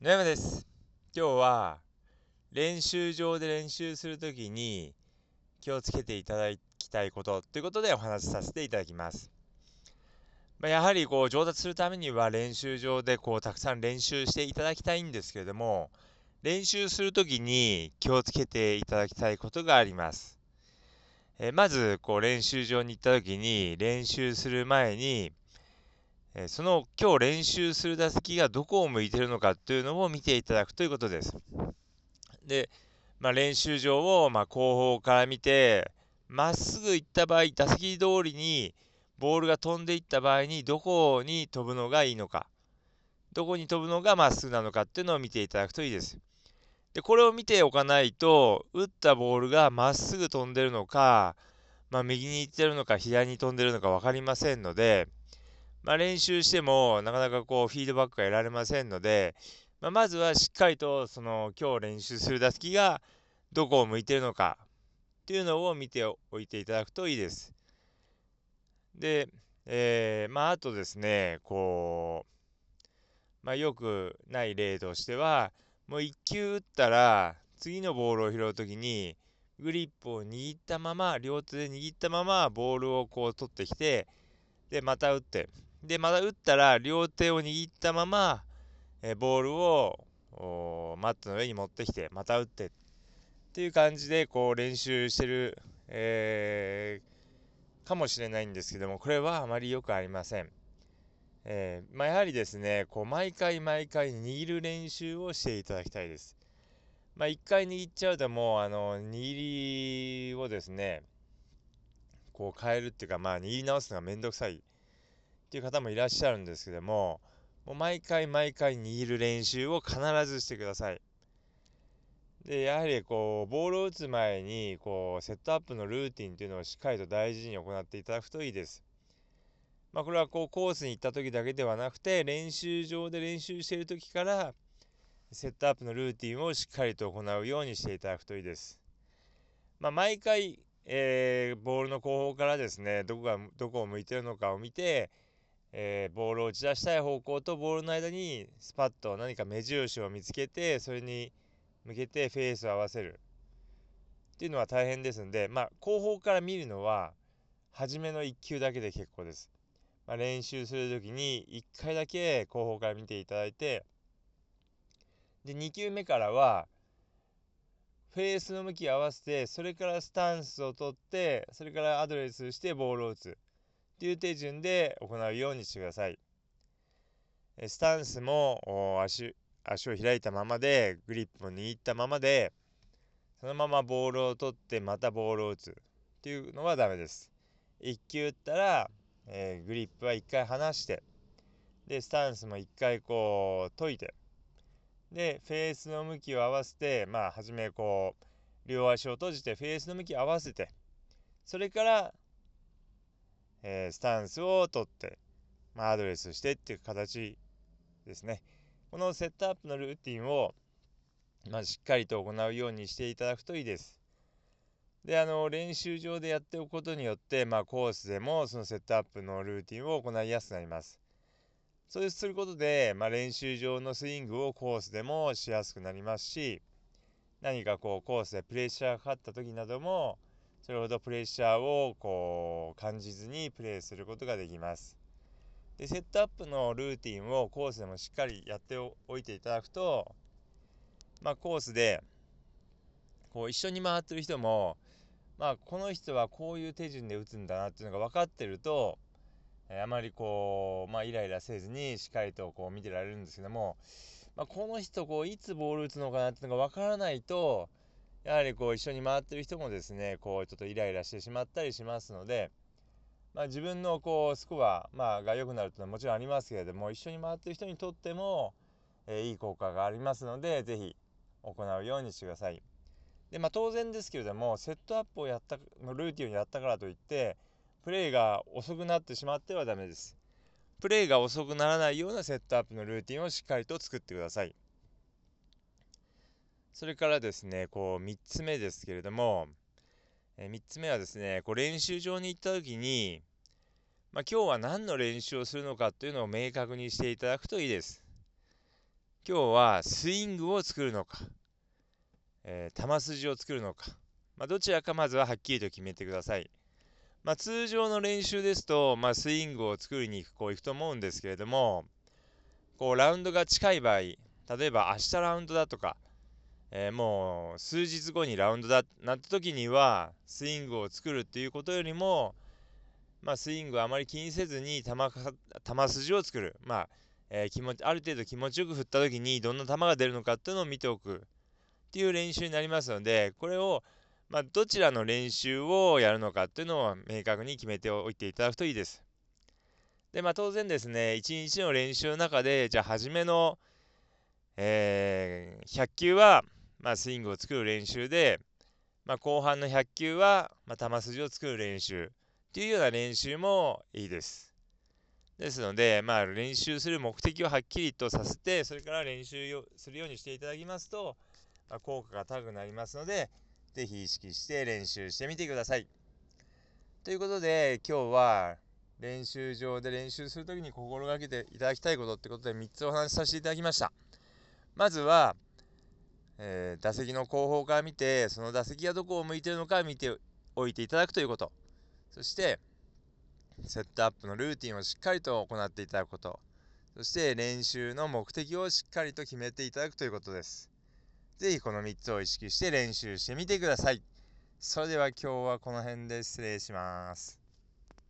野山です。今日は練習場で練習するときに気をつけていただきたいことということでお話しさせていただきます。まあ、やはりこう上達するためには練習場でこうたくさん練習していただきたいんですけれども練習するときに気をつけていただきたいことがあります。えまずこう練習場に行ったときに練習する前にえその今日練習する打席がどこを向いてるのかというのを見ていただくということです。で、まあ、練習場をま後方から見て、まっすぐ行った場合、打席通りにボールが飛んでいった場合にどこに飛ぶのがいいのか、どこに飛ぶのがまっすぐなのかっていうのを見ていただくといいです。で、これを見ておかないと、打ったボールがまっすぐ飛んでるのか、まあ、右に行ってるのか左に飛んでるのか分かりませんので、まあ、練習してもなかなかこうフィードバックが得られませんので、まあ、まずはしっかりとその今日練習する打席がどこを向いているのかっていうのを見ておいていただくといいです。で、えー、まああとですねこう、まあ、よくない例としてはもう1球打ったら次のボールを拾う時にグリップを握ったまま両手で握ったままボールをこう取ってきてでまた打ってで、また打ったら、両手を握ったまま、えボールをマットの上に持ってきて、また打ってっていう感じで、こう練習してる、えー、かもしれないんですけども、これはあまりよくありません。えー、まあ、やはりですね、こう毎回毎回握る練習をしていただきたいです。まあ、1回握っちゃうともう、あの、握りをですね、こう変えるっていうか、まあ、握り直すのがめんどくさい。っていう方もいらっしゃるんですけども、もう毎回毎回握る練習を必ずしてください。で、やはりこう、ボールを打つ前に、こう、セットアップのルーティンっていうのをしっかりと大事に行っていただくといいです。まあ、これはこう、コースに行った時だけではなくて、練習場で練習している時から、セットアップのルーティンをしっかりと行うようにしていただくといいです。まあ、毎回、えー、ボールの後方からですね、どこが、どこを向いてるのかを見て、えー、ボールを打ち出したい方向とボールの間にスパッと何か目印を見つけてそれに向けてフェースを合わせるっていうのは大変ですんで、まあ、後方から見るのは初めの1球だけで結構です。まあ、練習する時に1回だけ後方から見ていただいてで2球目からはフェースの向きを合わせてそれからスタンスを取ってそれからアドレスしてボールを打つっていう手順で行うようにしてください。スタンスも足足を開いたままでグリップを握ったままでそのままボールを取ってまたボールを打つっていうのはダメです。1球打ったら、えー、グリップは1回離してでスタンスも1回こう解いてでフェースの向きを合わせてまあ初めこう両足を閉じてフェースの向きを合わせてそれからえー、スタンスを取って、まあ、アドレスしてっていう形ですね。このセットアップのルーティンを、まあ、しっかりと行うようにしていただくといいです。で、あの、練習場でやっておくことによって、まあ、コースでもそのセットアップのルーティンを行いやすくなります。そうすることで、まあ、練習場のスイングをコースでもしやすくなりますし、何かこうコースでプレッシャーがかかった時なども、それほどプレッシャーをこう感じずにプレーすることができます。でセットアップのルーティンをコースでもしっかりやっておいていただくと、まあ、コースでこう一緒に回ってる人も、まあ、この人はこういう手順で打つんだなっていうのが分かってると、あまりこう、まあ、イライラせずにしっかりとこう見てられるんですけども、まあ、この人こういつボール打つのかなっていうのが分からないとやはりこう一緒に回ってる人もですねこうちょっとイライラしてしまったりしますので、まあ、自分のこうスコア、まあ、が良くなるというのはもちろんありますけれども一緒に回ってる人にとっても、えー、いい効果がありますので是非行うようにしてください。でまあ、当然ですけれどもセットアップをやったルーティンをやったからといってプレーが遅くなってしまってはダメです。プレーが遅くならないようなセットアップのルーティンをしっかりと作ってください。それからですね、こう、3つ目ですけれども、えー、3つ目はですね、こう練習場に行った時に、まあ、今日は何の練習をするのかというのを明確にしていただくといいです。今日はスイングを作るのか、えー、球筋を作るのか、まあ、どちらかまずははっきりと決めてください。まあ、通常の練習ですと、まあ、スイングを作りに行くこう行くと思うんですけれどもこうラウンドが近い場合例えば明日ラウンドだとか、えー、もう数日後にラウンドだなった時にはスイングを作るっていうことよりも、まあ、スイングをあまり気にせずに球球筋を作る、まあえー、気持ちある程度気持ちよく振った時にどんな球が出るのかっていうのを見ておくっていう練習になりますのでこれをまあ、どちらの練習をやるのかっていうのを明確に決めておいていただくといいです。で、まあ、当然ですね、1日の練習の中で、じゃあ、初めの、えー、100球は、まあ、スイングを作る練習で、まあ、後半の100球は、まあ、球筋を作る練習っていうような練習もいいです。ですので、まあ、練習する目的をはっきりとさせて、それから練習をするようにしていただきますと、まあ、効果が高くなりますので、ぜひ意識して練習してみてください。ということで今日は練習場で練習する時に心がけていただきたいことってことで3つお話しさせていただきました。まずは、えー、打席の後方から見てその打席がどこを向いてるのか見ておいていただくということそしてセットアップのルーティンをしっかりと行っていただくことそして練習の目的をしっかりと決めていただくということですぜひこの3つを意識して練習してみてください。それでは今日はこの辺で失礼します。